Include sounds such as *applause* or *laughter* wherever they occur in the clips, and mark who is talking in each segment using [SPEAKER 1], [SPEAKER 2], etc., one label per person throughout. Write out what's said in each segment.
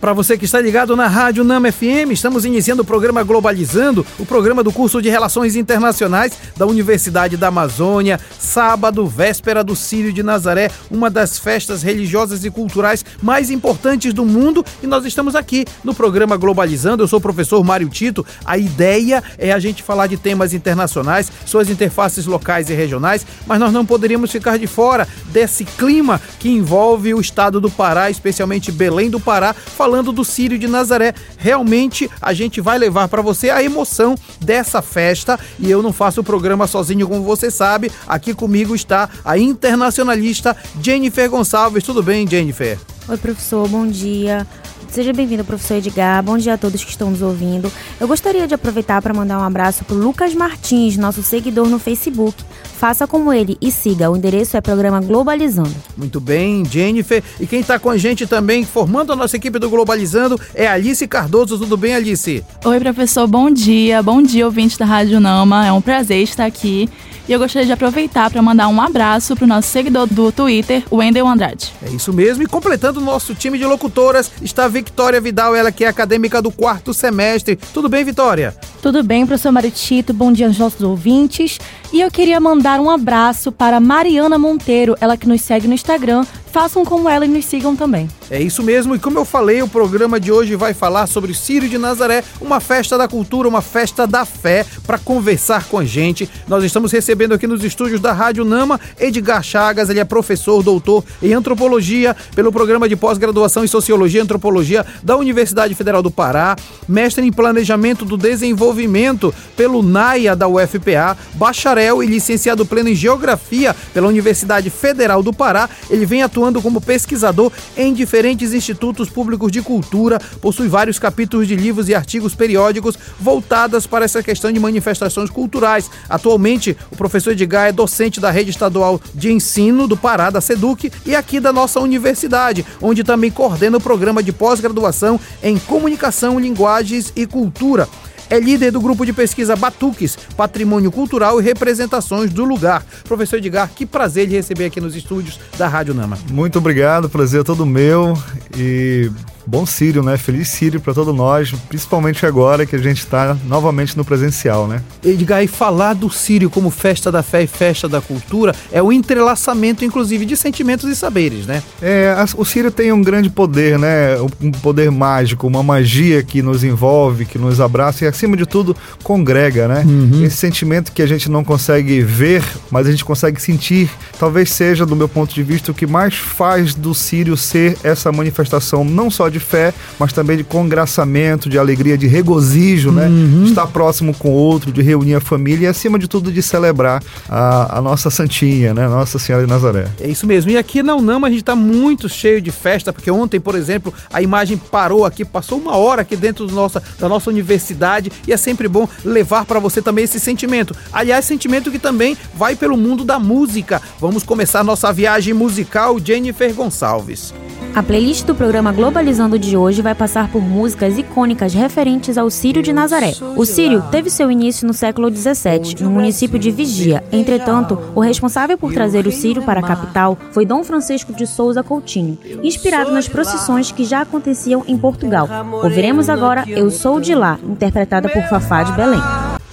[SPEAKER 1] Para você que está ligado na Rádio Nama FM, estamos iniciando o programa Globalizando, o programa do curso de Relações Internacionais da Universidade da Amazônia, sábado, véspera do Círio de Nazaré, uma das festas religiosas e culturais mais importantes do mundo, e nós estamos aqui no programa Globalizando. Eu sou o professor Mário Tito. A ideia é a gente falar de temas internacionais, suas interfaces locais e regionais, mas nós não poderíamos ficar de fora desse clima que envolve o estado do Pará, especialmente Belém do Pará, falando do Círio de Nazaré. Realmente a gente vai levar para você a emoção dessa festa e eu não faço o programa sozinho, como você sabe. Aqui comigo está a internacionalista Jennifer Gonçalves. Tudo bem, Jennifer?
[SPEAKER 2] Oi, professor, bom dia. Seja bem-vindo, professor Edgar. Bom dia a todos que estão nos ouvindo. Eu gostaria de aproveitar para mandar um abraço para Lucas Martins, nosso seguidor no Facebook. Faça como ele e siga. O endereço é Programa Globalizando.
[SPEAKER 1] Muito bem, Jennifer. E quem está com a gente também, formando a nossa equipe do Globalizando, é Alice Cardoso. Tudo bem, Alice?
[SPEAKER 3] Oi, professor. Bom dia. Bom dia, ouvintes da Rádio Nama. É um prazer estar aqui. E eu gostaria de aproveitar para mandar um abraço para o nosso seguidor do Twitter, Wendel Andrade.
[SPEAKER 1] É isso mesmo. E completando o nosso time de locutoras está Victoria Vidal, ela que é acadêmica do quarto semestre. Tudo bem, Vitória?
[SPEAKER 4] Tudo bem, professor Maritito. Bom dia aos nossos ouvintes. E eu queria mandar um abraço para Mariana Monteiro, ela que nos segue no Instagram. Façam como ela e nos sigam também.
[SPEAKER 1] É isso mesmo, e como eu falei, o programa de hoje vai falar sobre o Círio de Nazaré, uma festa da cultura, uma festa da fé, para conversar com a gente. Nós estamos recebendo aqui nos estúdios da Rádio Nama Edgar Chagas, ele é professor, doutor em antropologia pelo programa de pós-graduação em Sociologia e Antropologia da Universidade Federal do Pará, mestre em Planejamento do Desenvolvimento pelo NAIA da UFPA, bacharel e licenciado pleno em Geografia pela Universidade Federal do Pará. Ele vem atuando atuando como pesquisador em diferentes institutos públicos de cultura, possui vários capítulos de livros e artigos periódicos voltados para essa questão de manifestações culturais. Atualmente, o professor Edgar é docente da Rede Estadual de Ensino do Pará, da SEDUC, e aqui da nossa universidade, onde também coordena o programa de pós-graduação em Comunicação, Linguagens e Cultura é líder do grupo de pesquisa Batuques, Patrimônio Cultural e Representações do Lugar. Professor Edgar, que prazer de receber aqui nos estúdios da Rádio Nama.
[SPEAKER 5] Muito obrigado, prazer é todo meu e bom Sírio, né? Feliz Sírio para todos nós, principalmente agora que a gente está novamente no presencial, né?
[SPEAKER 1] Edgar, e falar do Sírio como festa da fé e festa da cultura é o entrelaçamento, inclusive, de sentimentos e saberes, né?
[SPEAKER 5] É, o Sírio tem um grande poder, né? Um poder mágico, uma magia que nos envolve, que nos abraça e, acima de tudo, congrega, né? Uhum. Esse sentimento que a gente não consegue ver, mas a gente consegue sentir, talvez seja, do meu ponto de vista, o que mais faz do Sírio ser essa manifestação não só de de fé, mas também de congraçamento, de alegria, de regozijo, né? uhum. De estar próximo com o outro, de reunir a família e, acima de tudo, de celebrar a, a nossa Santinha, né? Nossa Senhora de Nazaré.
[SPEAKER 1] É isso mesmo. E aqui na Unama a gente está muito cheio de festa, porque ontem, por exemplo, a imagem parou aqui, passou uma hora aqui dentro do nossa, da nossa universidade e é sempre bom levar para você também esse sentimento. Aliás, sentimento que também vai pelo mundo da música. Vamos começar nossa viagem musical, Jennifer Gonçalves.
[SPEAKER 2] A playlist do programa Globalizando de hoje vai passar por músicas icônicas referentes ao Círio de Nazaré. O Círio teve seu início no século XVII, no município de Vigia. Entretanto, o responsável por trazer o Círio para a capital foi Dom Francisco de Souza Coutinho, inspirado nas procissões que já aconteciam em Portugal. Ouviremos agora Eu Sou de Lá, interpretada por Fafá de Belém.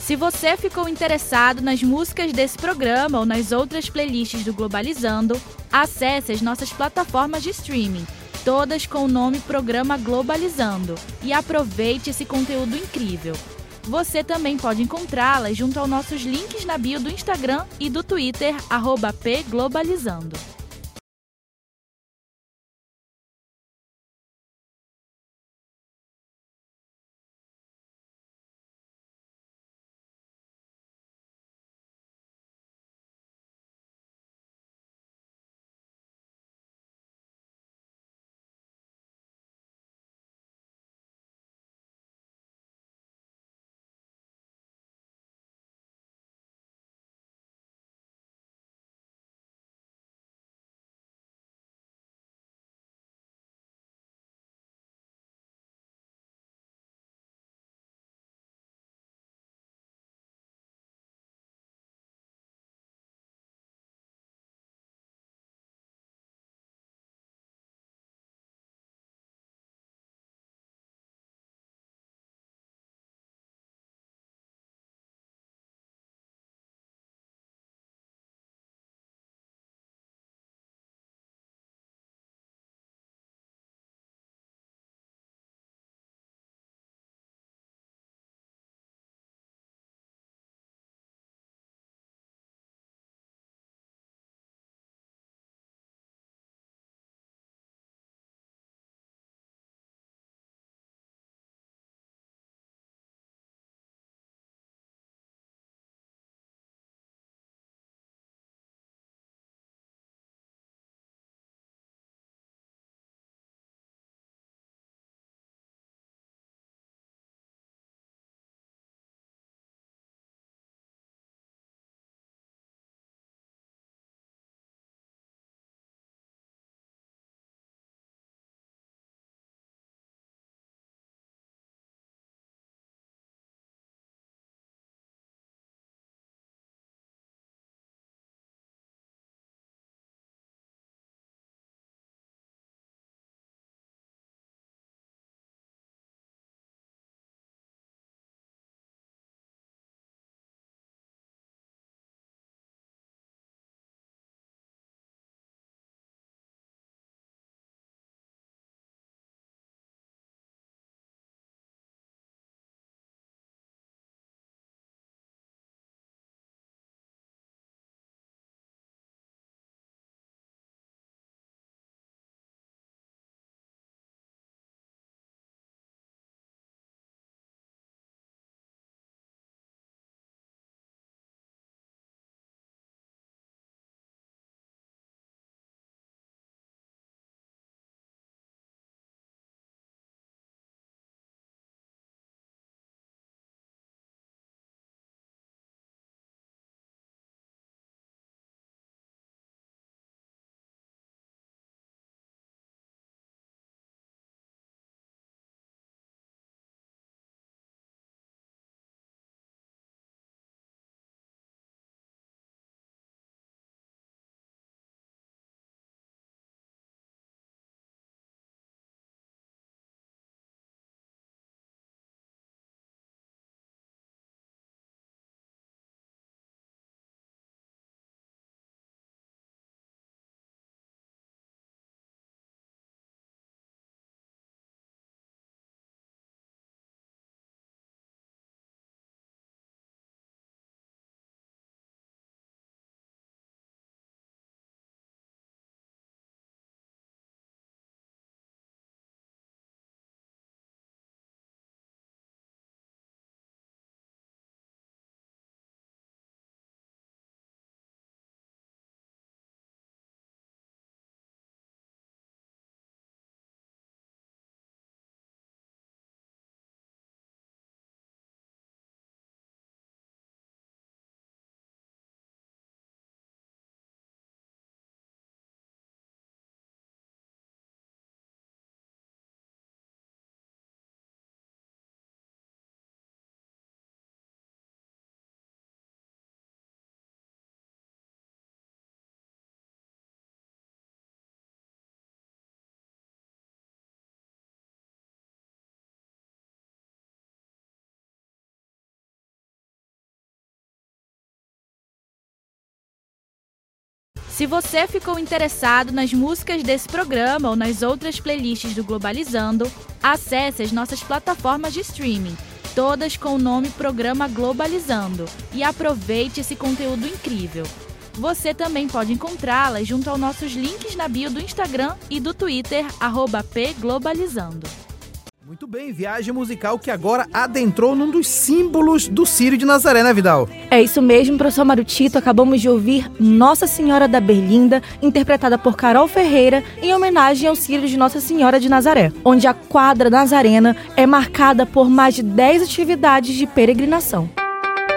[SPEAKER 3] Se você ficou interessado nas músicas desse programa ou nas outras playlists do Globalizando, acesse as nossas plataformas de streaming, todas com o nome Programa Globalizando, e aproveite esse conteúdo incrível. Você também pode encontrá-las junto aos nossos links na bio do Instagram e do Twitter, pglobalizando. Se você ficou interessado nas músicas desse programa ou nas outras playlists do Globalizando, acesse as nossas plataformas de streaming, todas com o nome Programa Globalizando, e aproveite esse conteúdo incrível. Você também pode encontrá-las junto aos nossos links na bio do Instagram e do Twitter, pglobalizando.
[SPEAKER 1] Muito bem, viagem musical que agora adentrou num dos símbolos do Círio de Nazaré, né, Vidal?
[SPEAKER 4] É isso mesmo, professor Marutito. Acabamos de ouvir Nossa Senhora da Berlinda, interpretada por Carol Ferreira, em homenagem ao Círio de Nossa Senhora de Nazaré, onde a quadra nazarena é marcada por mais de 10 atividades de peregrinação.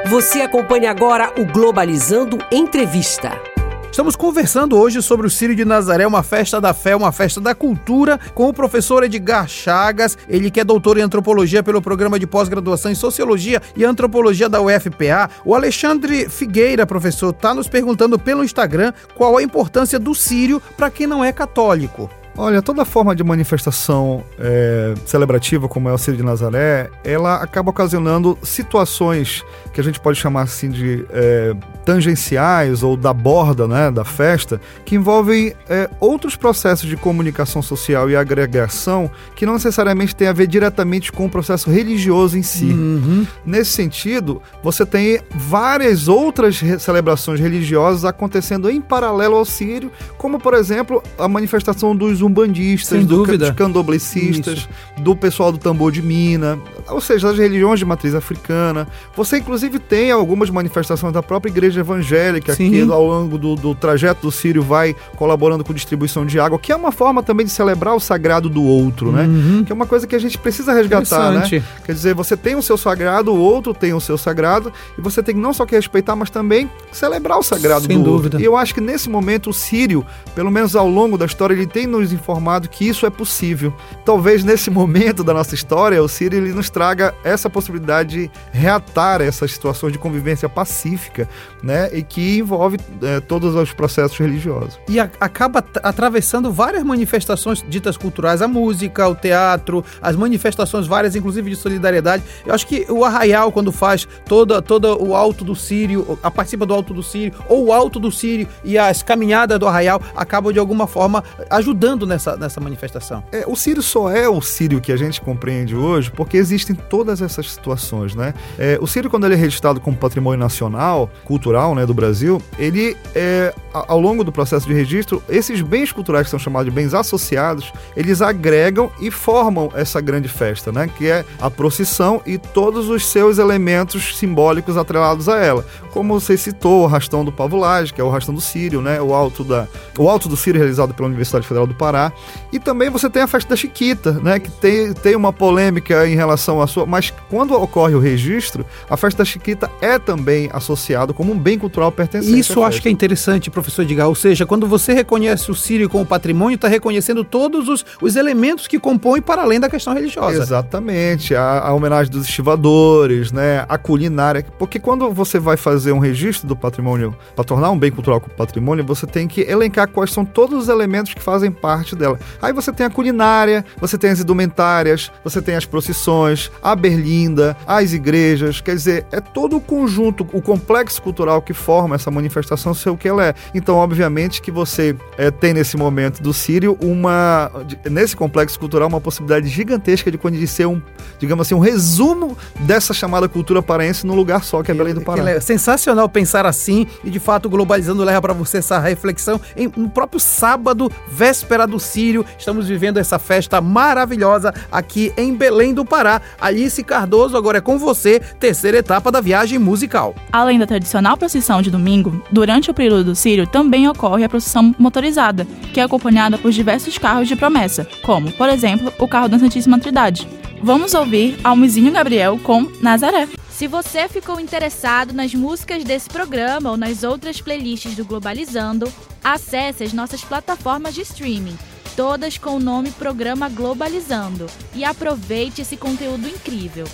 [SPEAKER 6] Você acompanha agora o Globalizando Entrevista.
[SPEAKER 1] Estamos conversando hoje sobre o Círio de Nazaré, uma festa da fé, uma festa da cultura, com o professor Edgar Chagas, ele que é doutor em antropologia pelo programa de pós-graduação em sociologia e antropologia da UFPA. O Alexandre Figueira, professor, está nos perguntando pelo Instagram qual a importância do Círio para quem não é católico.
[SPEAKER 5] Olha, toda forma de manifestação é, celebrativa, como é o Círio de Nazaré, ela acaba ocasionando situações que a gente pode chamar assim de é, tangenciais ou da borda né, da festa, que envolvem é, outros processos de comunicação social e agregação que não necessariamente tem a ver diretamente com o processo religioso em si.
[SPEAKER 1] Uhum.
[SPEAKER 5] Nesse sentido, você tem várias outras celebrações religiosas acontecendo em paralelo ao Círio, como por exemplo a manifestação dos umbandistas, do, dos candoblecistas, do pessoal do tambor de mina, ou seja, das religiões de matriz africana. Você, inclusive, tem algumas manifestações da própria igreja evangélica,
[SPEAKER 1] Sim.
[SPEAKER 5] que ao longo do, do trajeto do Sírio vai colaborando com distribuição de água, que é uma forma também de celebrar o sagrado do outro, né?
[SPEAKER 1] Uhum.
[SPEAKER 5] Que é uma coisa que a gente precisa resgatar, né? Quer dizer, você tem o seu sagrado, o outro tem o seu sagrado, e você tem que não só que respeitar, mas também celebrar o sagrado
[SPEAKER 1] Sem
[SPEAKER 5] do
[SPEAKER 1] dúvida.
[SPEAKER 5] outro. E eu acho que nesse momento o Sírio, pelo menos ao longo da história, ele tem nos informado que isso é possível. Talvez nesse momento da nossa história, o Sírio ele nos traga essa possibilidade de reatar essas situações de convivência pacífica, né? E que envolve eh, todos os processos religiosos.
[SPEAKER 1] E a- acaba atravessando várias manifestações ditas culturais, a música, o teatro, as manifestações várias, inclusive de solidariedade. Eu acho que o Arraial, quando faz toda, toda o Alto do Sírio, a participa do Alto do Sírio, ou o Alto do Sírio e as caminhadas do Arraial acabam de alguma forma ajudando nessa, nessa manifestação.
[SPEAKER 5] É, o Sírio só é o Sírio que a gente compreende hoje porque existem todas essas situações, né? É, o Sírio, quando ele é registrado como patrimônio nacional, cultural, né, do Brasil, ele, é, ao longo do processo de registro, esses bens culturais que são chamados de bens associados, eles agregam e formam essa grande festa, né? Que é a procissão e todos os seus elementos simbólicos atrelados a ela. Como você citou, o rastão do Pavulage, que é o rastão do Sírio, né? O alto, da, o alto do Sírio realizado pela Universidade Federal do Pará. E também você tem a festa da Chiquita, né? Que tem, tem uma polêmica em relação à sua. Mas quando ocorre o registro, a festa da Chiquita é também associado como um bem cultural pertencente.
[SPEAKER 1] Isso eu acho que é interessante, professor Edgar. Ou seja, quando você reconhece o Sírio como patrimônio, está reconhecendo todos os, os elementos que compõem para além da questão religiosa.
[SPEAKER 5] Exatamente, a, a homenagem dos estivadores, né, a culinária, porque quando você vai fazer um registro do patrimônio, para tornar um bem cultural como patrimônio, você tem que elencar quais são todos os elementos que fazem parte dela. Aí você tem a culinária, você tem as indumentárias, você tem as procissões, a berlinda, as igrejas, quer dizer, é todo o conjunto, o complexo cultural que forma essa manifestação ser o que ela é. Então, obviamente que você eh, tem nesse momento do Sírio uma, de- nesse complexo cultural, uma possibilidade gigantesca de conhecer um, digamos assim, um resumo dessa chamada cultura paraense num lugar só, que é Belém do Pará.
[SPEAKER 1] É sensacional pensar assim e de fato o Globalizando leva para você essa reflexão em, no próprio sábado, véspera do Sírio. Estamos vivendo essa festa maravilhosa aqui em Belém do Pará. Alice Cardoso, agora é com você, terceira etapa da viagem musical.
[SPEAKER 7] Além da tradicional procissão de domingo, durante o período do Sírio também ocorre a procissão motorizada, que é acompanhada por diversos carros de promessa, como, por exemplo, o carro da Santíssima Trindade. Vamos ouvir Almizinho Gabriel com Nazaré.
[SPEAKER 3] Se você ficou interessado nas músicas desse programa ou nas outras playlists do Globalizando, acesse as nossas plataformas de streaming, todas com o nome Programa Globalizando, e aproveite esse conteúdo incrível.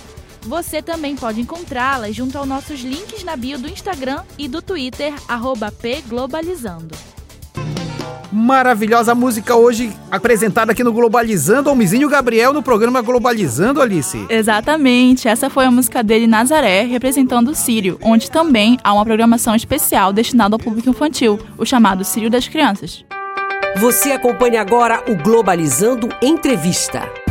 [SPEAKER 3] Você também pode encontrá-las junto aos nossos links na bio do Instagram e do Twitter, arroba pglobalizando.
[SPEAKER 1] Maravilhosa música hoje apresentada aqui no Globalizando, Almizinho Gabriel no programa Globalizando, Alice.
[SPEAKER 7] Exatamente, essa foi a música dele Nazaré, representando o Sírio, onde também há uma programação especial destinada ao público infantil, o chamado Sírio das Crianças.
[SPEAKER 6] Você acompanha agora o Globalizando Entrevista.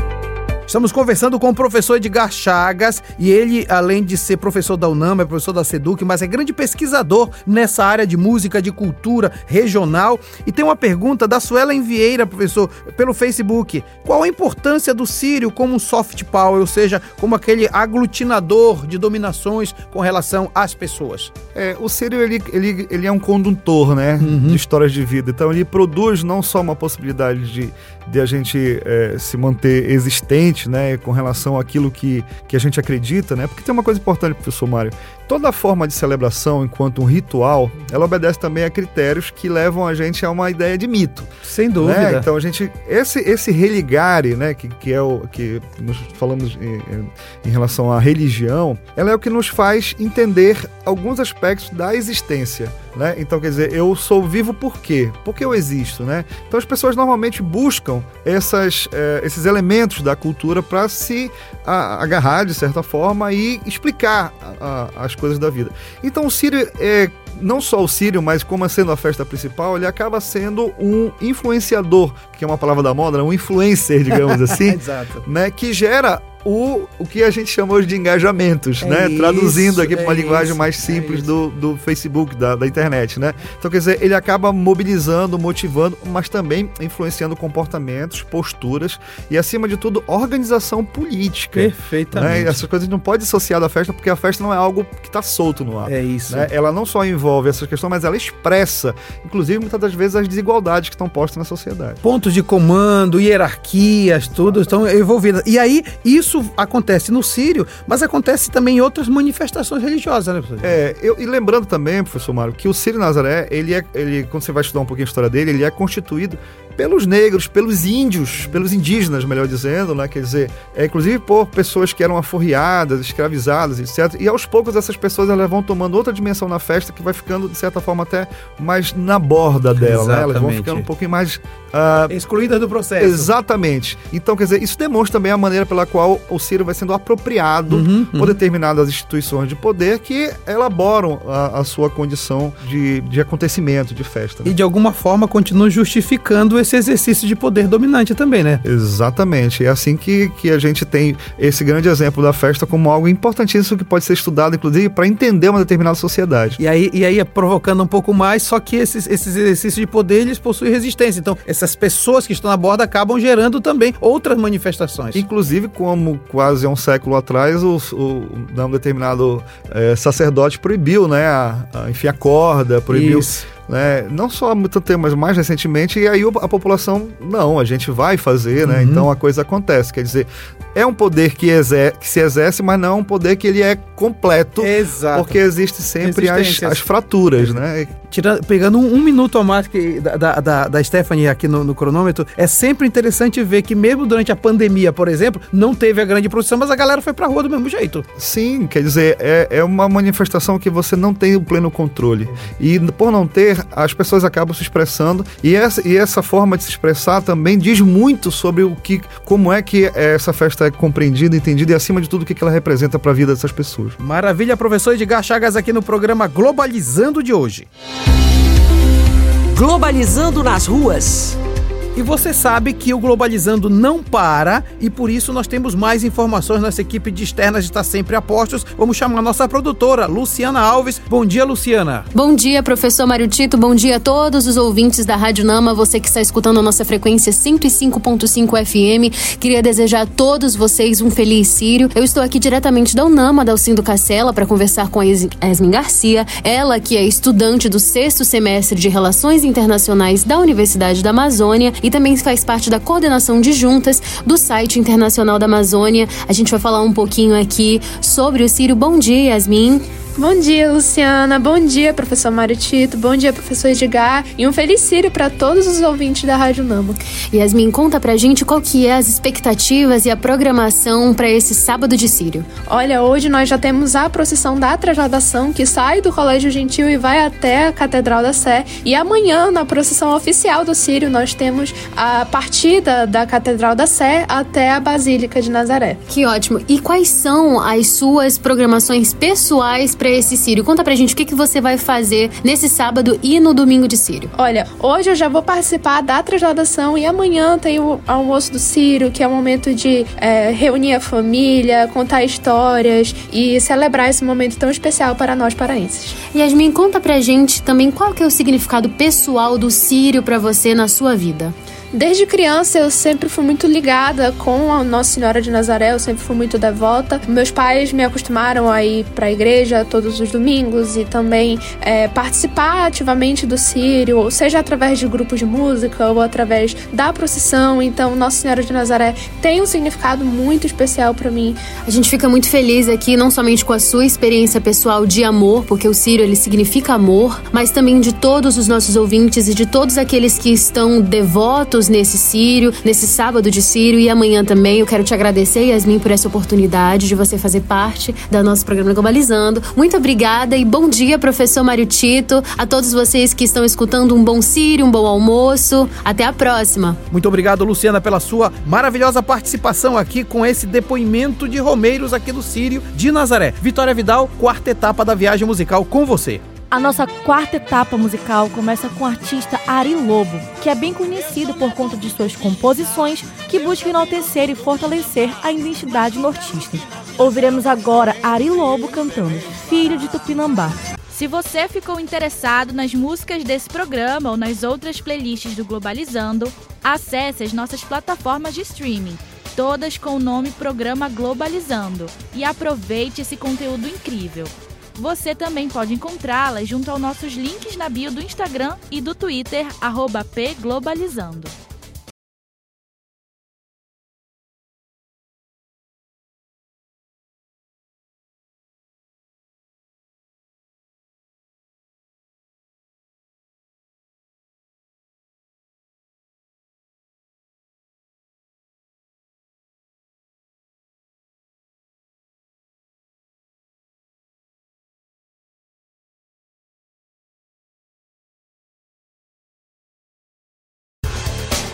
[SPEAKER 1] Estamos conversando com o professor Edgar Chagas e ele, além de ser professor da UNAM, é professor da SEDUC, mas é grande pesquisador nessa área de música, de cultura regional. E tem uma pergunta da Suela Vieira, professor, pelo Facebook. Qual a importância do Sírio como um soft power, ou seja, como aquele aglutinador de dominações com relação às pessoas?
[SPEAKER 5] É, o Sírio, ele, ele, ele é um condutor, né, uhum. de histórias de vida. Então, ele produz não só uma possibilidade de, de a gente é, se manter existente, né, com relação àquilo que, que a gente acredita, né? Porque tem uma coisa importante, professor Mário. Toda forma de celebração, enquanto um ritual, ela obedece também a critérios que levam a gente a uma ideia de mito.
[SPEAKER 1] Sem né? dúvida.
[SPEAKER 5] Né? Então a gente esse esse religare, né, que, que é o que nós falamos em, em relação à religião, ela é o que nos faz entender alguns aspectos da existência, né? Então quer dizer, eu sou vivo por quê? Porque eu existo, né? Então as pessoas normalmente buscam essas, eh, esses elementos da cultura para se a, agarrar de certa forma e explicar a, a, as coisas da vida. Então o Sírio é não só o Sírio, mas como sendo a festa principal, ele acaba sendo um influenciador, que é uma palavra da moda, um influencer, digamos *laughs* assim,
[SPEAKER 1] Exato.
[SPEAKER 5] né, que gera o, o que a gente chama hoje de engajamentos, é né? Isso, Traduzindo aqui para uma é linguagem mais é simples é do, do Facebook, da, da internet, né? Então, quer dizer, ele acaba mobilizando, motivando, mas também influenciando comportamentos, posturas e, acima de tudo, organização política.
[SPEAKER 1] Perfeitamente.
[SPEAKER 5] Né? Essas coisas não pode associar da festa, porque a festa não é algo que está solto no ar.
[SPEAKER 1] É isso.
[SPEAKER 5] Né? Ela não só envolve essas questões, mas ela expressa, inclusive, muitas das vezes, as desigualdades que estão postas na sociedade.
[SPEAKER 1] Pontos de comando, hierarquias, tudo estão envolvidas. E aí, isso isso acontece no Sírio, mas acontece também em outras manifestações religiosas, né, professor?
[SPEAKER 5] É, eu, e lembrando também, professor Mário, que o Sírio Nazaré, ele é, ele, quando você vai estudar um pouquinho a história dele, ele é constituído pelos negros, pelos índios, pelos indígenas, melhor dizendo, né? Quer dizer, é, inclusive por pessoas que eram aforriadas, escravizadas, etc. E aos poucos essas pessoas elas vão tomando outra dimensão na festa que vai ficando, de certa forma, até mais na borda dela, né? Elas vão ficando um pouquinho mais.
[SPEAKER 1] Uh, Excluídas do processo.
[SPEAKER 5] Exatamente. Então, quer dizer, isso demonstra também a maneira pela qual o Ciro vai sendo apropriado uhum, por uhum. determinadas instituições de poder que elaboram a, a sua condição de, de acontecimento, de festa.
[SPEAKER 1] Né? E de alguma forma continuam justificando esse exercício de poder dominante também, né?
[SPEAKER 5] Exatamente. É assim que, que a gente tem esse grande exemplo da festa como algo importantíssimo que pode ser estudado, inclusive, para entender uma determinada sociedade.
[SPEAKER 1] E aí, e aí é provocando um pouco mais, só que esses, esses exercícios de poder, eles possuem resistência. Então, essas pessoas que estão na borda acabam gerando também outras manifestações.
[SPEAKER 5] Inclusive, como quase um século atrás, o, o um determinado é, sacerdote proibiu, né, a, a enfiar corda, proibiu... Isso né? Não só há muito tempo, mas mais recentemente, e aí a população, não, a gente vai fazer, né? Uhum. Então a coisa acontece. Quer dizer, é um poder que, exer que se exerce, mas não é um poder que ele é completo.
[SPEAKER 1] Exato.
[SPEAKER 5] Porque existe sempre as, as fraturas, né?
[SPEAKER 1] Tira, pegando um, um, minuto a mais que, da, da, da Stephanie aqui no, no, cronômetro, é sempre interessante ver que mesmo durante a pandemia, por exemplo, não teve a grande produção, mas a galera foi pra rua do mesmo jeito.
[SPEAKER 5] Sim, quer dizer, é, é uma manifestação que você não tem o pleno controle. E por não ter, as pessoas acabam se expressando e essa, e essa forma de se expressar também diz muito sobre o que, como é que essa festa é compreendida, entendida e acima de tudo o que ela representa para a vida dessas pessoas.
[SPEAKER 1] Maravilha, professor Edgar Chagas aqui no programa Globalizando de hoje.
[SPEAKER 6] Globalizando nas ruas.
[SPEAKER 1] E você sabe que o Globalizando não para e por isso nós temos mais informações. Nossa equipe de externas está sempre a postos. Vamos chamar a nossa produtora, Luciana Alves. Bom dia, Luciana.
[SPEAKER 8] Bom dia, professor Mário Tito. Bom dia a todos os ouvintes da Rádio Nama. Você que está escutando a nossa frequência 105.5 FM. Queria desejar a todos vocês um feliz Sírio. Eu estou aqui diretamente da Unama, da Alcindo Cacela, para conversar com a Esmin Garcia. Ela que é estudante do sexto semestre de Relações Internacionais da Universidade da Amazônia e também faz parte da coordenação de juntas do site internacional da Amazônia. A gente vai falar um pouquinho aqui sobre o Sírio. Bom dia, Yasmin.
[SPEAKER 9] Bom dia, Luciana. Bom dia, professor Mário Tito. Bom dia, professor Edgar. E um feliz para todos os ouvintes da Rádio Nama.
[SPEAKER 8] Yasmin, conta pra gente qual que é as expectativas e a programação para esse sábado de Sírio.
[SPEAKER 9] Olha, hoje nós já temos a procissão da trasladação que sai do Colégio Gentil e vai até a Catedral da Sé. E amanhã, na procissão oficial do Sírio, nós temos a partida da Catedral da Sé até a Basílica de Nazaré.
[SPEAKER 8] Que ótimo. E quais são as suas programações pessoais para esse Sírio? Conta pra gente o que, que você vai fazer nesse sábado e no domingo de Sírio.
[SPEAKER 9] Olha, hoje eu já vou participar da trasladação e amanhã tem o almoço do Sírio, que é um momento de é, reunir a família, contar histórias e celebrar esse momento tão especial para nós paraenses.
[SPEAKER 8] Yasmin, conta pra gente também qual que é o significado pessoal do Sírio para você na sua vida.
[SPEAKER 9] Desde criança eu sempre fui muito ligada com a Nossa Senhora de Nazaré, eu sempre fui muito devota. Meus pais me acostumaram a ir para a igreja todos os domingos e também é, participar ativamente do Sírio, seja através de grupos de música ou através da procissão. Então, Nossa Senhora de Nazaré tem um significado muito especial para mim.
[SPEAKER 8] A gente fica muito feliz aqui, não somente com a sua experiência pessoal de amor, porque o Sírio ele significa amor, mas também de todos os nossos ouvintes e de todos aqueles que estão devotos nesse Sírio, nesse sábado de Sírio e amanhã também. Eu quero te agradecer, Yasmin, por essa oportunidade de você fazer parte do nosso programa Globalizando. Muito obrigada e bom dia, professor Mário Tito. A todos vocês que estão escutando, um bom Sírio, um bom almoço. Até a próxima.
[SPEAKER 1] Muito obrigado, Luciana, pela sua maravilhosa participação aqui com esse depoimento de Romeiros aqui do Sírio de Nazaré. Vitória Vidal, quarta etapa da viagem musical com você.
[SPEAKER 4] A nossa quarta etapa musical começa com o artista Ari Lobo, que é bem conhecido por conta de suas composições que buscam enaltecer e fortalecer a identidade nortista. Ouviremos agora Ari Lobo cantando Filho de Tupinambá.
[SPEAKER 3] Se você ficou interessado nas músicas desse programa ou nas outras playlists do Globalizando, acesse as nossas plataformas de streaming, todas com o nome Programa Globalizando, e aproveite esse conteúdo incrível. Você também pode encontrá-las junto aos nossos links na bio do Instagram e do Twitter, pglobalizando.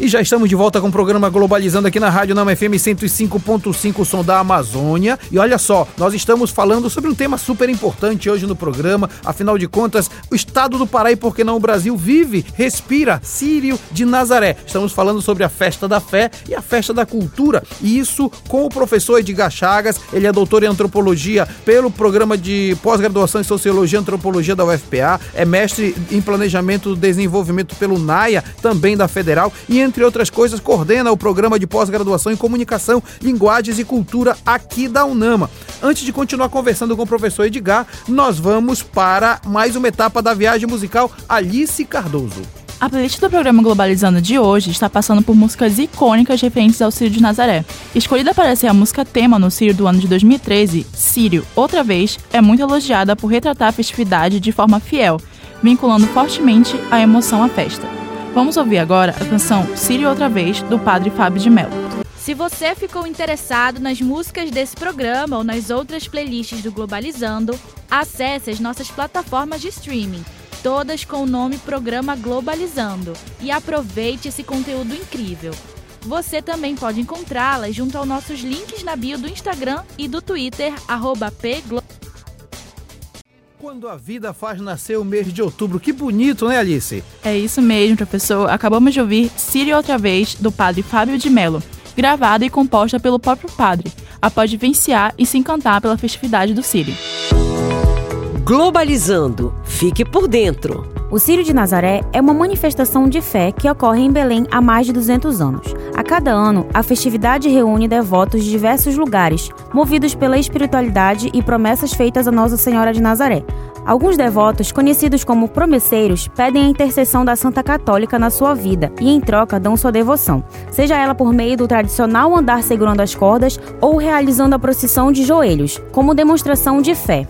[SPEAKER 1] E já estamos de volta com o programa Globalizando aqui na Rádio Nama FM 105.5, som da Amazônia. E olha só, nós estamos falando sobre um tema super importante hoje no programa. Afinal de contas, o estado do Pará e por que não o Brasil vive, respira, Sírio de Nazaré. Estamos falando sobre a festa da fé e a festa da cultura. E isso com o professor Edgar Chagas. Ele é doutor em antropologia pelo programa de pós-graduação em sociologia e antropologia da UFPA. É mestre em planejamento do desenvolvimento pelo NAIA, também da Federal. E entre outras coisas, coordena o programa de pós-graduação em comunicação, linguagens e cultura aqui da UNAMA. Antes de continuar conversando com o professor Edgar, nós vamos para mais uma etapa da viagem musical Alice Cardoso.
[SPEAKER 7] A playlist do programa Globalizando de hoje está passando por músicas icônicas referentes ao Sírio de Nazaré. Escolhida para ser a música tema no Sírio do ano de 2013, Sírio, outra vez, é muito elogiada por retratar a festividade de forma fiel, vinculando fortemente a emoção à festa. Vamos ouvir agora a canção Sírio Outra Vez, do padre Fábio de Mello.
[SPEAKER 3] Se você ficou interessado nas músicas desse programa ou nas outras playlists do Globalizando, acesse as nossas plataformas de streaming, todas com o nome Programa Globalizando, e aproveite esse conteúdo incrível. Você também pode encontrá-las junto aos nossos links na bio do Instagram e do Twitter, pglo
[SPEAKER 1] quando a vida faz nascer o mês de outubro. Que bonito, né, Alice?
[SPEAKER 7] É isso mesmo, professor. Acabamos de ouvir Sírio outra vez, do padre Fábio de Mello, gravada e composta pelo próprio padre, após vivenciar e se encantar pela festividade do Sírio.
[SPEAKER 6] Globalizando. Fique por dentro.
[SPEAKER 2] O Círio de Nazaré é uma manifestação de fé que ocorre em Belém há mais de 200 anos. Cada ano, a festividade reúne devotos de diversos lugares, movidos pela espiritualidade e promessas feitas a Nossa Senhora de Nazaré. Alguns devotos, conhecidos como promesseiros, pedem a intercessão da Santa Católica na sua vida e, em troca, dão sua devoção, seja ela por meio do tradicional andar segurando as cordas ou realizando a procissão de joelhos, como demonstração de fé.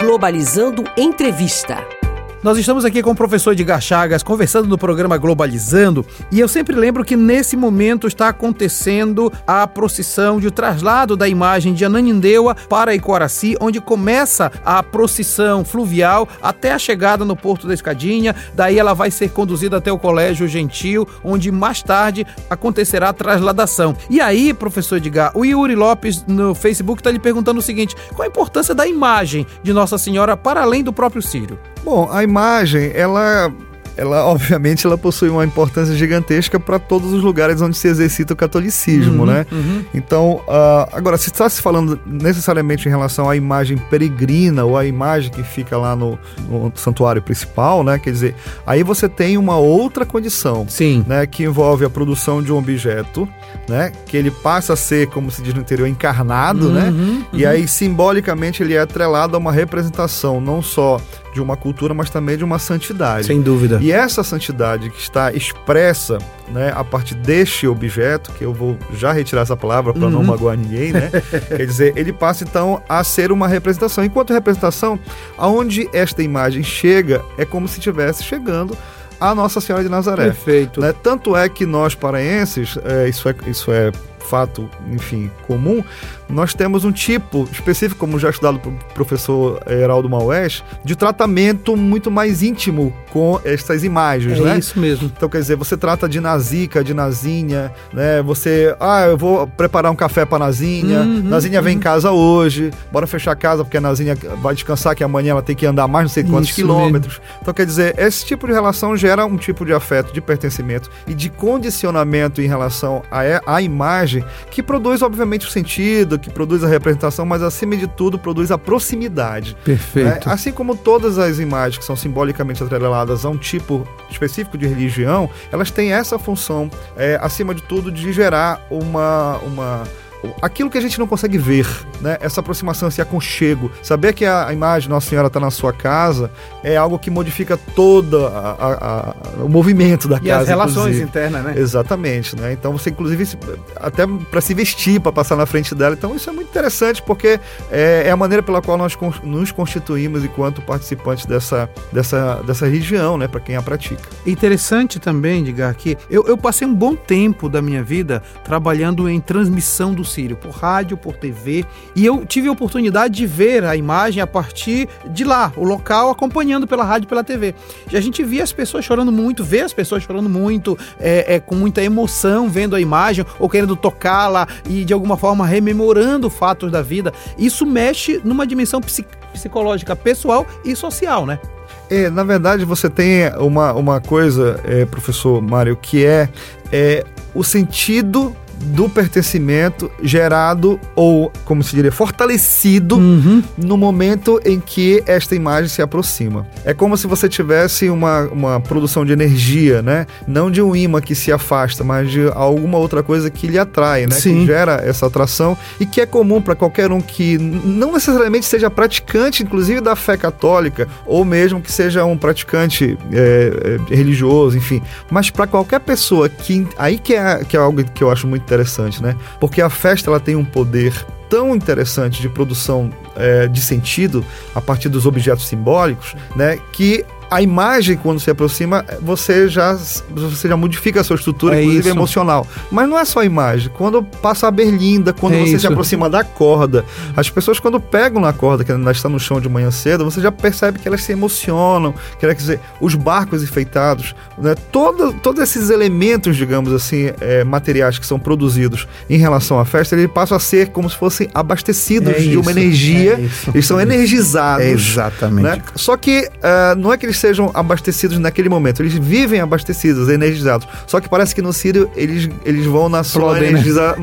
[SPEAKER 6] Globalizando Entrevista.
[SPEAKER 1] Nós estamos aqui com o professor Edgar Chagas conversando no programa Globalizando e eu sempre lembro que nesse momento está acontecendo a procissão de traslado da imagem de Ananindeua para Icoraci, onde começa a procissão fluvial até a chegada no Porto da Escadinha. Daí ela vai ser conduzida até o Colégio Gentil, onde mais tarde acontecerá a trasladação. E aí, professor Edgar, o Yuri Lopes no Facebook está lhe perguntando o seguinte: qual a importância da imagem de Nossa Senhora para além do próprio Sírio?
[SPEAKER 5] Bom, a imagem, ela ela *laughs* obviamente ela possui uma importância gigantesca para todos os lugares onde se exercita o catolicismo,
[SPEAKER 1] uhum,
[SPEAKER 5] né?
[SPEAKER 1] Uhum.
[SPEAKER 5] Então, uh, agora, se está se falando necessariamente em relação à imagem peregrina ou à imagem que fica lá no, no, santuário principal, né? Quer dizer, aí você tem uma outra condição,
[SPEAKER 1] Sim.
[SPEAKER 5] né? Que envolve a produção de um objeto, né? Que ele passa a ser, como se diz no interior, encarnado,
[SPEAKER 1] uhum,
[SPEAKER 5] né?
[SPEAKER 1] Uhum.
[SPEAKER 5] E aí, simbolicamente, ele é atrelado a uma representação, não só de uma cultura, mas também de uma santidade.
[SPEAKER 1] Sem dúvida.
[SPEAKER 5] E essa santidade que está expressa né, a partir deste objeto, que eu vou já retirar essa palavra para uhum. não magoar ninguém, né? *laughs* Quer dizer, ele passa então a ser uma representação. Enquanto representação, aonde esta imagem chega é como se estivesse chegando a Nossa Senhora de Nazaré.
[SPEAKER 1] Perfeito.
[SPEAKER 5] Né? Tanto é que nós paraenses, é, isso, é, isso é fato, enfim, comum, nós temos um tipo específico, como já estudado pelo professor Heraldo Maués, de tratamento muito mais íntimo com essas imagens,
[SPEAKER 1] é
[SPEAKER 5] né?
[SPEAKER 1] É isso mesmo.
[SPEAKER 5] Então, quer dizer, você trata de nazica, de nazinha, né? Você, ah, eu vou preparar um café para nazinha,
[SPEAKER 1] uhum,
[SPEAKER 5] nazinha vem
[SPEAKER 1] uhum.
[SPEAKER 5] em casa hoje, bora fechar a casa porque a nazinha vai descansar que amanhã ela tem que andar mais não sei quantos
[SPEAKER 1] isso
[SPEAKER 5] quilômetros.
[SPEAKER 1] Mesmo.
[SPEAKER 5] Então, quer dizer, esse tipo de relação gera um tipo de afeto, de pertencimento e de condicionamento em relação à, à imagem que produz, obviamente, o sentido, que produz a representação, mas acima de tudo produz a proximidade.
[SPEAKER 1] Perfeito.
[SPEAKER 5] Né? Assim como todas as imagens que são simbolicamente atreladas a um tipo específico de religião, elas têm essa função, é, acima de tudo, de gerar uma, uma aquilo que a gente não consegue ver, né? Essa aproximação, esse aconchego. Saber que a, imagem Nossa Senhora está na sua casa é algo que modifica todo a, a, a, o movimento da
[SPEAKER 1] e
[SPEAKER 5] casa.
[SPEAKER 1] as relações
[SPEAKER 5] inclusive.
[SPEAKER 1] internas, né?
[SPEAKER 5] Exatamente, né? Então você, inclusive, até para se vestir, para passar na frente dela. Então isso é muito interessante porque é, é a maneira pela qual nós nos constituímos enquanto participantes dessa, dessa, dessa religião, né? Para quem a pratica.
[SPEAKER 1] Interessante também, Digar, que eu, eu passei um bom tempo da minha vida trabalhando em transmissão do Por rádio, por TV, e eu tive a oportunidade de ver a imagem a partir de lá, o local, acompanhando pela rádio pela TV. E a gente via as pessoas chorando muito, vê as pessoas chorando muito, é, é, com muita emoção vendo a imagem, ou querendo tocá-la e de alguma forma rememorando fatos da vida. Isso mexe numa dimensão psicológica pessoal e social, né?
[SPEAKER 5] É, na verdade, você tem uma, uma coisa, é, professor Mário, que é, é o sentido do pertencimento gerado ou, como se diria, fortalecido
[SPEAKER 1] uhum.
[SPEAKER 5] no momento em que esta imagem se aproxima. É como se você tivesse uma, uma produção de energia, né? Não de um imã que se afasta, mas de alguma outra coisa que lhe atrai, né?
[SPEAKER 1] Sim.
[SPEAKER 5] Que gera essa atração e que é comum para qualquer um que não necessariamente seja praticante, inclusive da fé católica, ou mesmo que seja um praticante é, religioso, enfim. Mas para qualquer pessoa que. Aí que é, que é algo que eu acho muito interessante, né? Porque a festa ela tem um poder tão interessante de produção é, de sentido a partir dos objetos simbólicos, né? Que a imagem, quando se aproxima, você já, você já modifica a sua estrutura,
[SPEAKER 1] é
[SPEAKER 5] inclusive
[SPEAKER 1] isso.
[SPEAKER 5] emocional. Mas não é só a imagem. Quando passa a berlinda, quando
[SPEAKER 1] É
[SPEAKER 5] você
[SPEAKER 1] isso.
[SPEAKER 5] se aproxima da corda, as pessoas, quando pegam na corda, que ainda está no chão de manhã cedo, você já percebe que elas se emocionam. Quer dizer, os barcos enfeitados, né? Todo, todos esses elementos, digamos assim, é, materiais que são produzidos em relação à festa, eles passam a ser como se fossem abastecidos
[SPEAKER 1] É
[SPEAKER 5] de uma
[SPEAKER 1] isso,
[SPEAKER 5] energia.
[SPEAKER 1] é
[SPEAKER 5] eles são energizados.
[SPEAKER 1] É exatamente.
[SPEAKER 5] Né? Só que uh, não é que eles sejam abastecidos naquele momento, eles vivem abastecidos, energizados. Só que parece que no Sírio eles, eles vão na sua
[SPEAKER 1] né?
[SPEAKER 5] energiza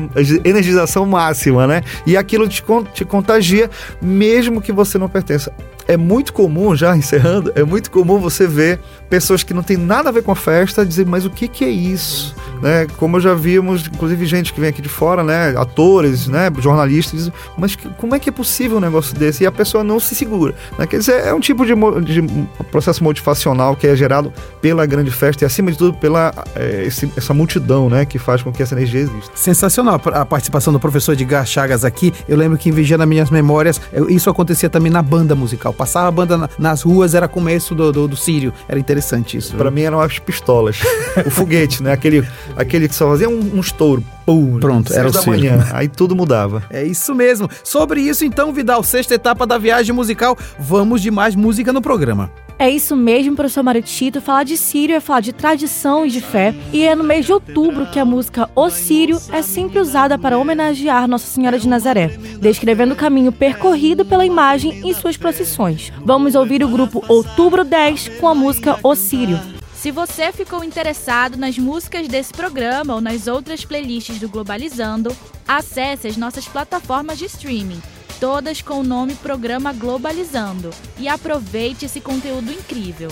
[SPEAKER 5] energização máxima, né? E aquilo te, te contagia, mesmo que você não pertença. É muito comum, já encerrando, é muito comum você ver pessoas que não têm nada a ver com a festa dizer, mas o que, que é isso? né? Como já vimos, inclusive gente que vem aqui de fora, né? Atores, né? Jornalistas, dizem, mas como é que é possível um negócio desse? E a pessoa não se segura. Né? Quer dizer, é um tipo de, de processo motivacional que é gerado pela grande festa e, acima de tudo, pela é, esse, essa multidão, né? Que faz com que essa energia exista.
[SPEAKER 1] Sensacional a participação do professor Edgar Chagas aqui. Eu lembro que nas minhas memórias, isso acontecia também na banda musical. Passava a banda na, nas ruas, era começo do, do, do Sírio. Era interessante isso.
[SPEAKER 5] Para mim eram as pistolas. *laughs* o foguete, né? Aquele, aquele que só fazia um, um estouro. Pum,
[SPEAKER 1] Pronto, era o
[SPEAKER 5] da manhã. Aí tudo mudava.
[SPEAKER 1] É isso mesmo. Sobre isso, então, Vidal, sexta etapa da viagem musical. Vamos de mais música no programa.
[SPEAKER 4] É isso mesmo, professor Mário Tito. Falar de Sírio é falar de tradição e de fé. E é no mês de outubro que a música O Sírio é sempre usada para homenagear Nossa Senhora de Nazaré, descrevendo o caminho percorrido pela imagem em suas procissões. Vamos ouvir o grupo Outubro 10 com a música O Sírio.
[SPEAKER 3] Se você ficou interessado nas músicas desse programa ou nas outras playlists do Globalizando, acesse as nossas plataformas de streaming todas com o nome Programa Globalizando, e aproveite esse conteúdo incrível.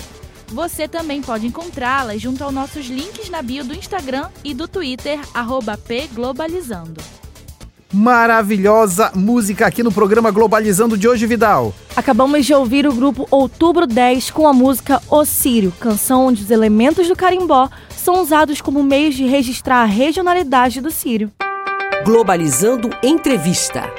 [SPEAKER 3] Você também pode encontrá-las junto aos nossos links na bio do Instagram e do Twitter, pglobalizando.
[SPEAKER 1] Maravilhosa música aqui no programa Globalizando de hoje, Vidal.
[SPEAKER 4] Acabamos de ouvir o grupo Outubro 10 com a música Osírio, canção onde os elementos do carimbó são usados como meios de registrar a regionalidade do sírio.
[SPEAKER 6] Globalizando Entrevista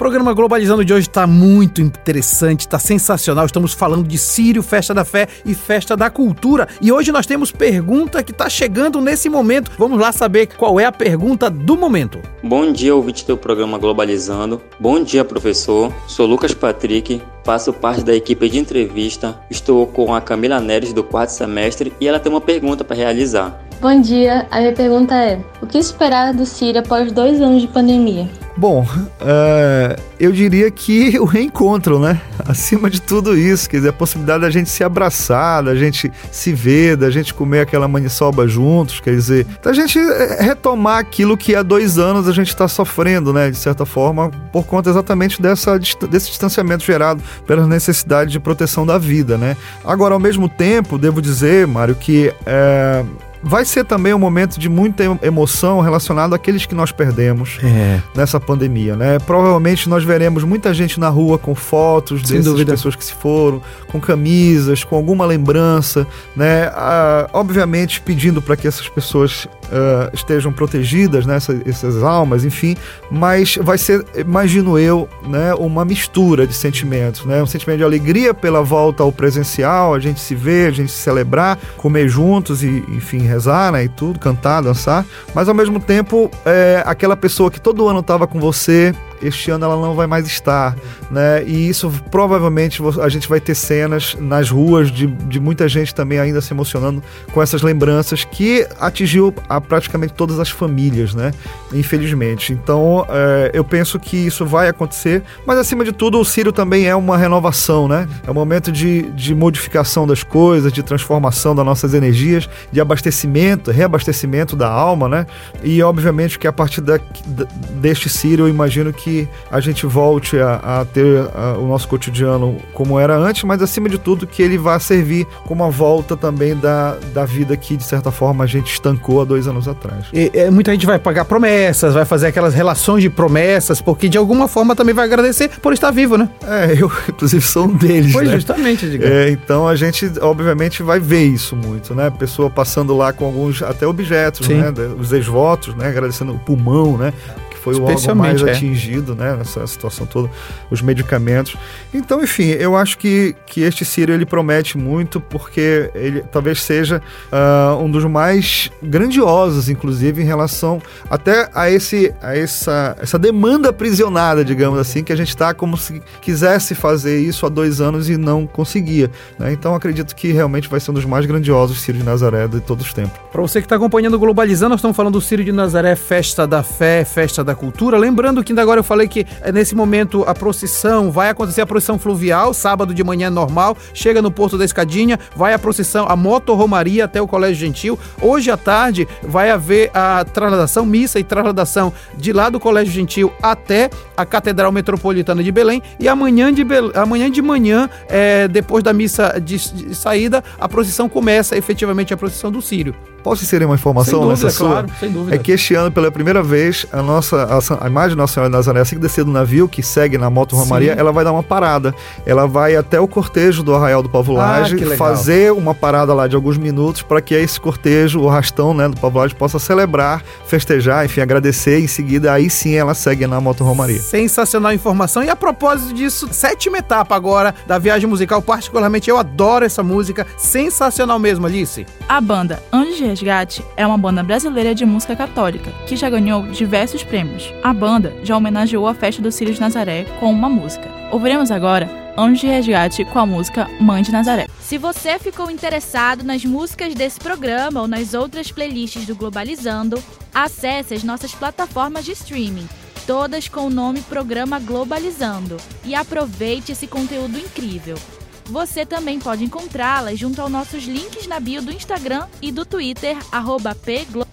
[SPEAKER 1] programa Globalizando de hoje está muito interessante, está sensacional. Estamos falando de Sírio, Festa da Fé e Festa da Cultura. E hoje nós temos pergunta que está chegando nesse momento. Vamos lá saber qual é a pergunta do momento.
[SPEAKER 10] Bom dia, ouvinte do programa Globalizando. Bom dia, professor. Sou Lucas Patrick, faço parte da equipe de entrevista. Estou com a Camila Neres do quarto semestre e ela tem uma pergunta para realizar.
[SPEAKER 11] Bom dia, a minha pergunta é: o que esperar do Sírio após dois anos de pandemia?
[SPEAKER 5] Bom, uh, eu diria que o reencontro, né? Acima de tudo isso, quer dizer, a possibilidade da gente se abraçar, da gente se ver, da gente comer aquela maniçoba juntos, quer dizer, da gente eh, retomar aquilo que há dois anos a gente está sofrendo, né? De certa forma, por conta exatamente dessa, desse distanciamento gerado pela necessidade de proteção da vida, né? Agora, ao mesmo tempo, devo dizer, Mário, que. É, vai ser também um momento de muita emoção relacionado àqueles que nós perdemos é. nessa pandemia, né? Provavelmente nós veremos muita gente na rua com fotos Sem dessas dúvida. pessoas que se foram, com camisas, com alguma lembrança, né? Ah, obviamente pedindo para que essas pessoas uh, estejam protegidas, né? Essas, essas, almas, enfim, mas vai ser, imagino eu, né? Uma mistura de sentimentos, né? Um sentimento de alegria pela volta ao presencial, a gente se ver, a gente se celebrar, comer juntos e, enfim, rezar, né, e tudo, cantar, dançar, mas ao mesmo tempo é aquela pessoa que todo ano estava com você, este ano ela não vai mais estar, né? E isso provavelmente a gente vai ter cenas nas ruas de, de muita gente também ainda se emocionando com essas lembranças que atingiu a praticamente todas as famílias, né? Infelizmente. Então é, eu penso que isso vai acontecer, mas acima de tudo o Círio também é uma renovação, né? É um momento de, de modificação das coisas, de transformação das nossas energias, de abastecimento, reabastecimento da alma, né? E obviamente que a partir da, deste Círio eu imagino que que a gente volte a, a ter a, o nosso cotidiano como era antes, mas acima de tudo que ele vá servir como uma volta também da, da vida que, de certa forma, a gente estancou há dois anos atrás.
[SPEAKER 1] E, e, muita gente vai pagar promessas, vai fazer aquelas relações de promessas, porque de alguma forma também vai agradecer por estar vivo, né?
[SPEAKER 5] É, eu, *laughs* inclusive, sou um deles.
[SPEAKER 1] Pois,
[SPEAKER 5] né?
[SPEAKER 1] justamente,
[SPEAKER 5] é, Então a gente, obviamente, vai ver isso muito, né? Pessoa passando lá com alguns até objetos, Sim. né? Os ex-votos, né? Agradecendo o pulmão, né? Foi o órgão mais é. atingido, né, nessa situação toda, os medicamentos. Então, enfim, eu acho que, que este Ciro ele promete muito porque ele talvez seja uh, um dos mais grandiosos, inclusive, em relação até a, esse, a essa, essa demanda aprisionada, digamos assim, que a gente está como se quisesse fazer isso há dois anos e não conseguia. Né? Então, acredito que realmente vai ser um dos mais grandiosos Ciro de Nazaré de todos os tempos.
[SPEAKER 1] Para você que está acompanhando o Globalizando, nós estamos falando do Ciro de Nazaré, festa da fé, festa da da Cultura. Lembrando que ainda agora eu falei que eh, nesse momento a procissão vai acontecer a procissão fluvial, sábado de manhã normal, chega no Porto da Escadinha, vai a procissão, a moto romaria até o Colégio Gentil. Hoje à tarde vai haver a trasladação, missa e trasladação de lá do Colégio Gentil até a Catedral Metropolitana de Belém. E amanhã de, Be... amanhã de manhã, é, depois da missa de, de saída, a procissão começa efetivamente a procissão do Sírio.
[SPEAKER 5] Posso inserir uma informação
[SPEAKER 1] Sem dúvida,
[SPEAKER 5] nessa
[SPEAKER 1] claro,
[SPEAKER 5] sua?
[SPEAKER 1] sem dúvida.
[SPEAKER 5] É que este ano, pela primeira vez, a nossa a, a imagem de Nossa Senhora de Nazaré, assim que descer do navio, que segue na moto Romaria, ela vai dar uma parada. Ela vai até o cortejo do Arraial do Pavo
[SPEAKER 1] Ah,
[SPEAKER 5] fazer uma parada lá de alguns minutos para que esse cortejo, o rastão né, do Pavo Lage, possa celebrar, festejar, enfim, agradecer. Em seguida, aí sim ela segue na moto Romaria.
[SPEAKER 1] Sensacional informação. E a propósito disso, sétima etapa agora da viagem musical. Particularmente, eu adoro essa música. Sensacional mesmo, Alice.
[SPEAKER 7] A banda de Resgate é uma banda brasileira de música católica que já ganhou diversos prêmios. A banda já homenageou a festa do Círio de Nazaré com uma música. Ouviremos agora Anjos de Resgate com a música Mãe de Nazaré.
[SPEAKER 3] Se você ficou interessado nas músicas desse programa ou nas outras playlists do Globalizando, acesse as nossas plataformas de streaming, todas com o nome Programa Globalizando, e aproveite esse conteúdo incrível. Você também pode encontrá-las junto aos nossos links na bio do Instagram e do Twitter, arroba pglo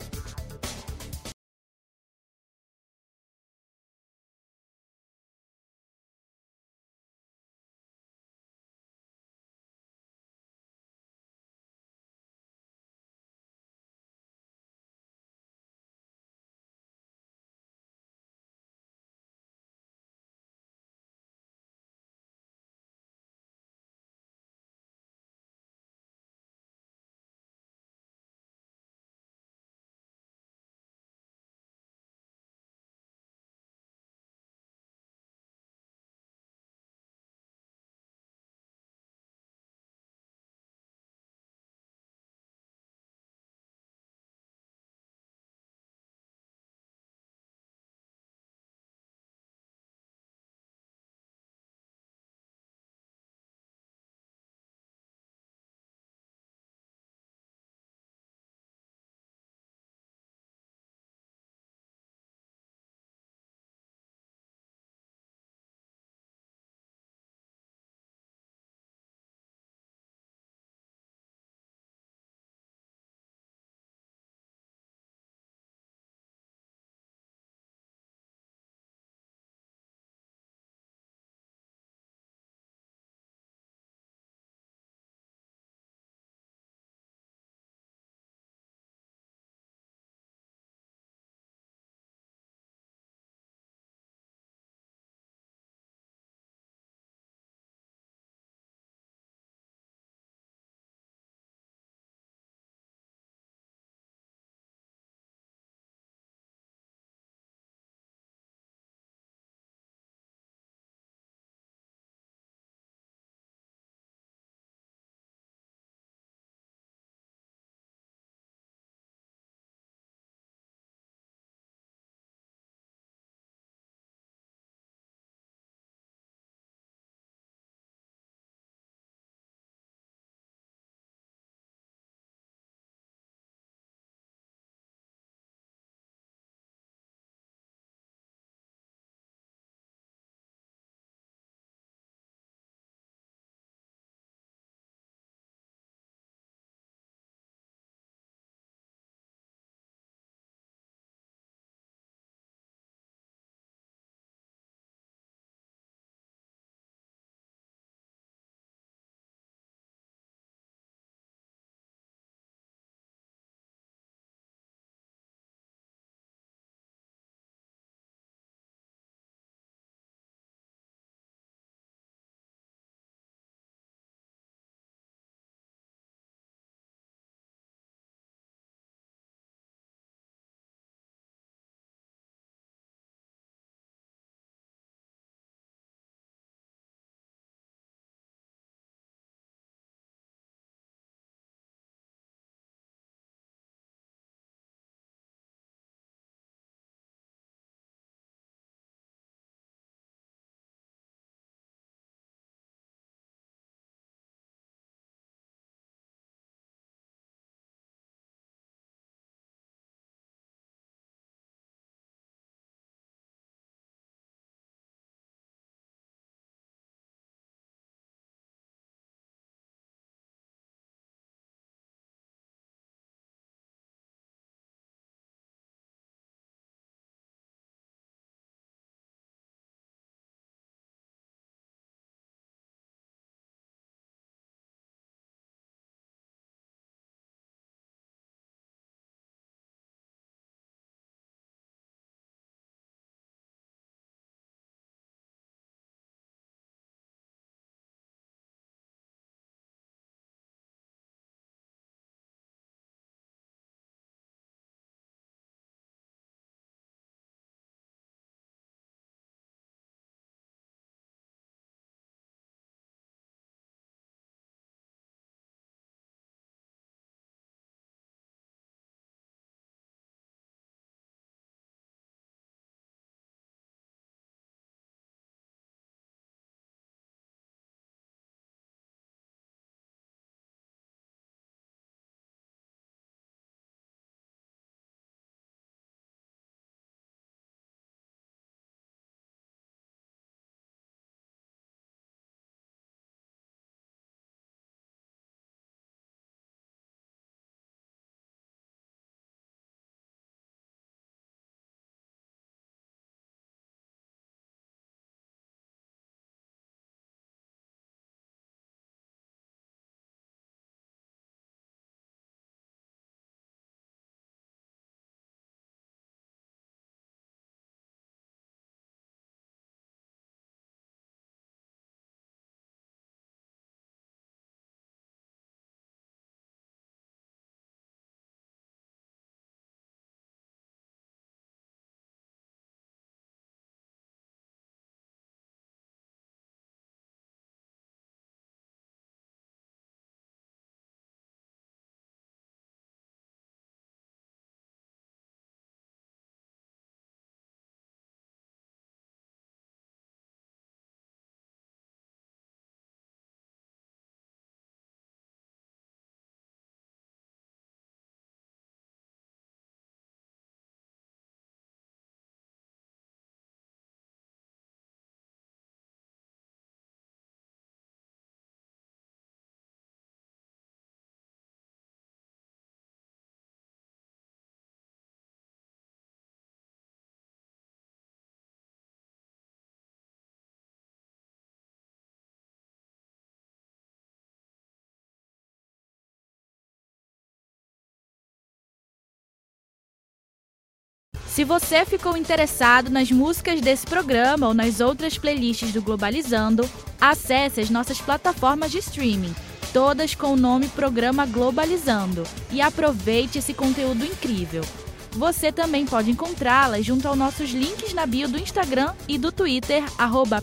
[SPEAKER 3] Se você ficou interessado nas músicas desse programa ou nas outras playlists do Globalizando, acesse as nossas plataformas de streaming, todas com o nome Programa Globalizando, e aproveite esse conteúdo incrível. Você também pode encontrá-las junto aos nossos links na bio do Instagram e do Twitter,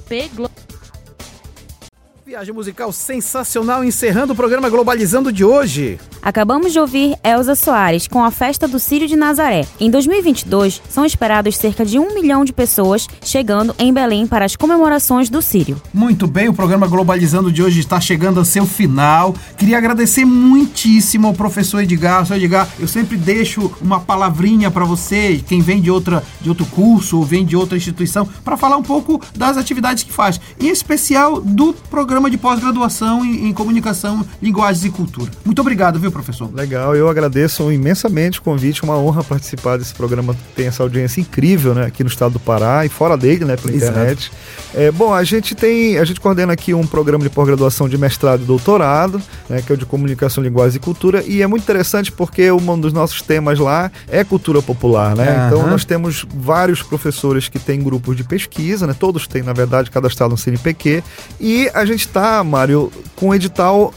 [SPEAKER 3] pglo...
[SPEAKER 1] Viagem musical sensacional encerrando o programa Globalizando de hoje.
[SPEAKER 2] Acabamos de ouvir Elza Soares com a festa do Círio de Nazaré. Em 2022, são esperados cerca de um milhão de pessoas chegando em Belém para as comemorações do Círio.
[SPEAKER 1] Muito bem, o programa Globalizando de hoje está chegando ao seu final. Queria agradecer muitíssimo ao professor Edgar. Professor Edgar, eu sempre deixo uma palavrinha para você, quem vem de, outra, de outro curso ou vem de outra instituição, para falar um pouco das atividades que faz, em especial do programa de pós-graduação em, em comunicação, linguagens e cultura. Muito obrigado, viu, professor?
[SPEAKER 5] Legal, eu agradeço imensamente o convite, uma honra participar desse programa, tem essa audiência incrível, né, aqui no estado do Pará e fora dele, né, pela internet. É, bom, a gente tem, a gente coordena aqui um programa de pós-graduação de mestrado e doutorado, né, que é o de comunicação, linguagem e cultura, e é muito interessante porque um dos nossos temas lá é cultura popular, né?
[SPEAKER 1] Uhum.
[SPEAKER 5] Então nós temos vários professores que têm grupos de pesquisa, né? Todos têm, na verdade, cadastrado no CNPq, e a gente está, Mário, com o edital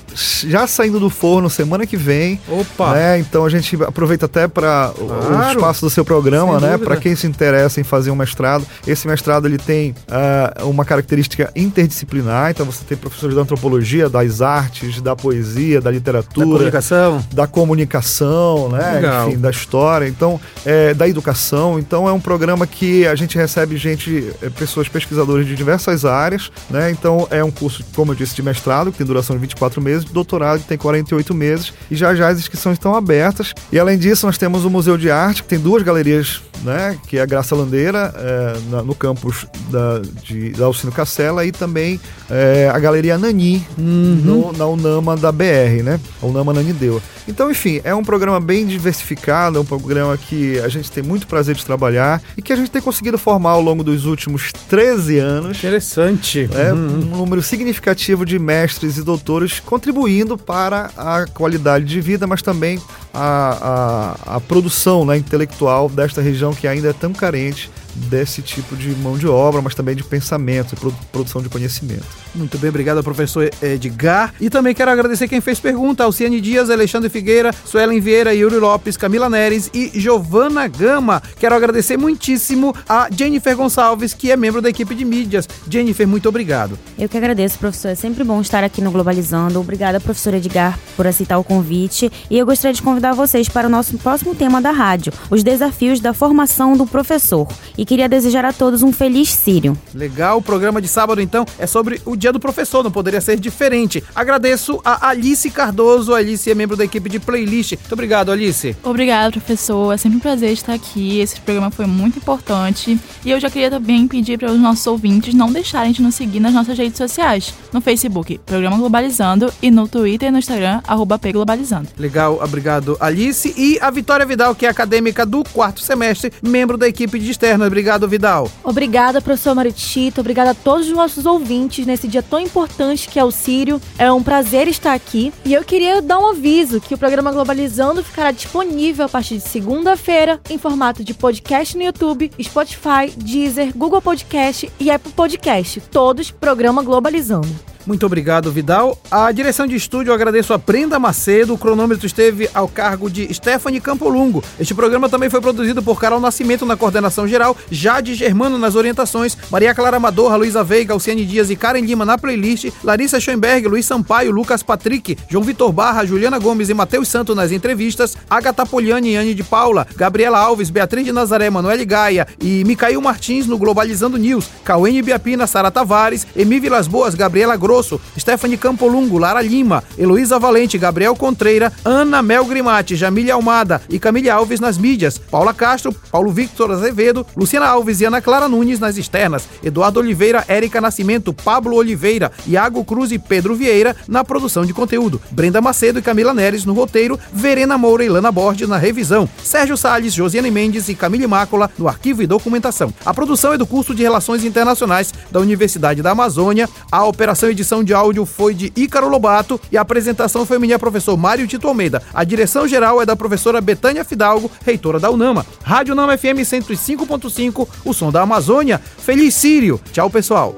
[SPEAKER 5] já saindo do forno semana que vem.
[SPEAKER 1] Opa!
[SPEAKER 5] Né? Então a gente aproveita até para o
[SPEAKER 1] Claro.
[SPEAKER 5] espaço do seu programa,
[SPEAKER 1] Sem
[SPEAKER 5] né? Para quem se interessa em fazer um mestrado. Esse mestrado ele tem ah, uma característica interdisciplinar, então você tem professores da antropologia, das artes, da poesia, da
[SPEAKER 1] Da
[SPEAKER 5] literatura,
[SPEAKER 1] comunicação.
[SPEAKER 5] da comunicação, né?
[SPEAKER 1] Legal.
[SPEAKER 5] Enfim, da história, então, é, da educação. Então é um programa que a gente recebe gente, é, pessoas pesquisadores de diversas áreas, né? Então é um curso, como eu disse, de mestrado, que tem duração de 24 meses, de doutorado, que tem 48 meses, e já já as inscrições estão abertas. E além disso, nós temos o Museu de Arte, que tem duas galerias, né? Que é a Graça Landeira, é, na- no campus da, de, da Alcino Cacela, e também é, a Galeria Nani, no- na Unama da BR, né? A Unama Nani deu. Então, enfim, é um programa bem diversificado, é um programa que a gente tem muito prazer de trabalhar e que a gente tem conseguido formar ao longo dos últimos 13 anos.
[SPEAKER 1] Interessante.
[SPEAKER 5] É,
[SPEAKER 1] Uhum.
[SPEAKER 5] um número significativo de mestres e doutores contribuindo para a qualidade de vida, mas também a, a, a produção né, intelectual desta região que ainda é tão carente desse tipo de mão de obra, mas também de pensamento e produ- produção de conhecimento.
[SPEAKER 1] Muito bem, obrigado ao professor Edgar. E também quero agradecer quem fez pergunta: Alciane Dias, Alexandre Figueira, Suelen Vieira, Yuri Lopes, Camila Neres e Giovana Gama. Quero agradecer muitíssimo a Jennifer Gonçalves, que é membro da equipe de mídias. Jennifer, muito obrigado.
[SPEAKER 2] Eu que agradeço, professor. É sempre bom estar aqui no Globalizando. Obrigada, professor Edgar, por aceitar o convite. E eu gostaria de convidar vocês para o nosso próximo tema da rádio, os desafios da formação do professor. E queria desejar a todos um feliz Sírio.
[SPEAKER 1] Legal, o programa de sábado então é sobre o dia do professor, não poderia ser diferente. Agradeço a Alice Cardoso, a Alice é membro da equipe de playlist. Muito obrigado, Alice.
[SPEAKER 7] Obrigada, professor. É sempre um prazer estar aqui. Esse programa foi muito importante. E eu já queria também pedir para os nossos ouvintes não deixarem de nos seguir nas nossas redes sociais. No Facebook, Programa Globalizando, e no Twitter e no Instagram, arroba pglobalizando.
[SPEAKER 1] Legal, obrigado, Alice. E a Vitória Vidal, que é acadêmica do quarto semestre, membro da equipe de externa. Obrigado, Vidal.
[SPEAKER 4] Obrigada, professor Maritito. Obrigada a todos os nossos ouvintes nesse dia tão importante que é o Sírio. É um prazer estar aqui. E eu queria dar um aviso que o programa Globalizando ficará disponível a partir de segunda-feira em formato de podcast no YouTube, Spotify, Deezer, Google Podcast e Apple Podcast. Todos programa Globalizando.
[SPEAKER 1] Muito obrigado, Vidal. A direção de estúdio agradeço a Brenda Macedo. O cronômetro esteve ao cargo de Stephanie Campolungo. Este programa também foi produzido por Carol Nascimento na coordenação geral, Jade Germano nas orientações, Maria Clara Amador, Luísa Veiga, Alciane Dias e Karen Lima na playlist, Larissa Schoenberg, Luiz Sampaio, Lucas Patrick, João Vitor Barra, Juliana Gomes e Matheus Santo nas entrevistas, Agatha Poliani e Anne de Paula, Gabriela Alves, Beatriz de Nazaré, Manoel Gaia e Micael Martins no Globalizando News, Cauene Biapina, Sara Tavares, Emi Vilas Boas, Gabriela Grosso, Stephanie Campolungo, Lara Lima, Heloísa Valente, Gabriel Contreira, Ana Mel Grimati, Jamília Almada e Camille Alves nas mídias, Paula Castro, Paulo Victor Azevedo, Luciana Alves e Ana Clara Nunes nas externas, Eduardo Oliveira, Érica Nascimento, Pablo Oliveira, Iago Cruz e Pedro Vieira na produção de conteúdo, Brenda Macedo e Camila Neres no roteiro, Verena Moura e Lana Borges na revisão, Sérgio Salles, Josiane Mendes e Camille Mácula no arquivo e documentação. A produção é do curso de Relações Internacionais da Universidade da Amazônia, a operação edição edição de áudio foi de Ícaro Lobato e a apresentação foi minha professor Mário Tito Almeida. A direção geral é da professora Betânia Fidalgo, reitora da UNAMA. Rádio Nama FM 105.5, o som da Amazônia. Feliz Sírio. Tchau, pessoal.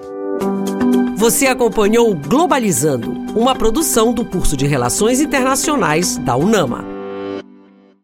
[SPEAKER 6] Você acompanhou Globalizando, uma produção do curso de Relações Internacionais da UNAMA.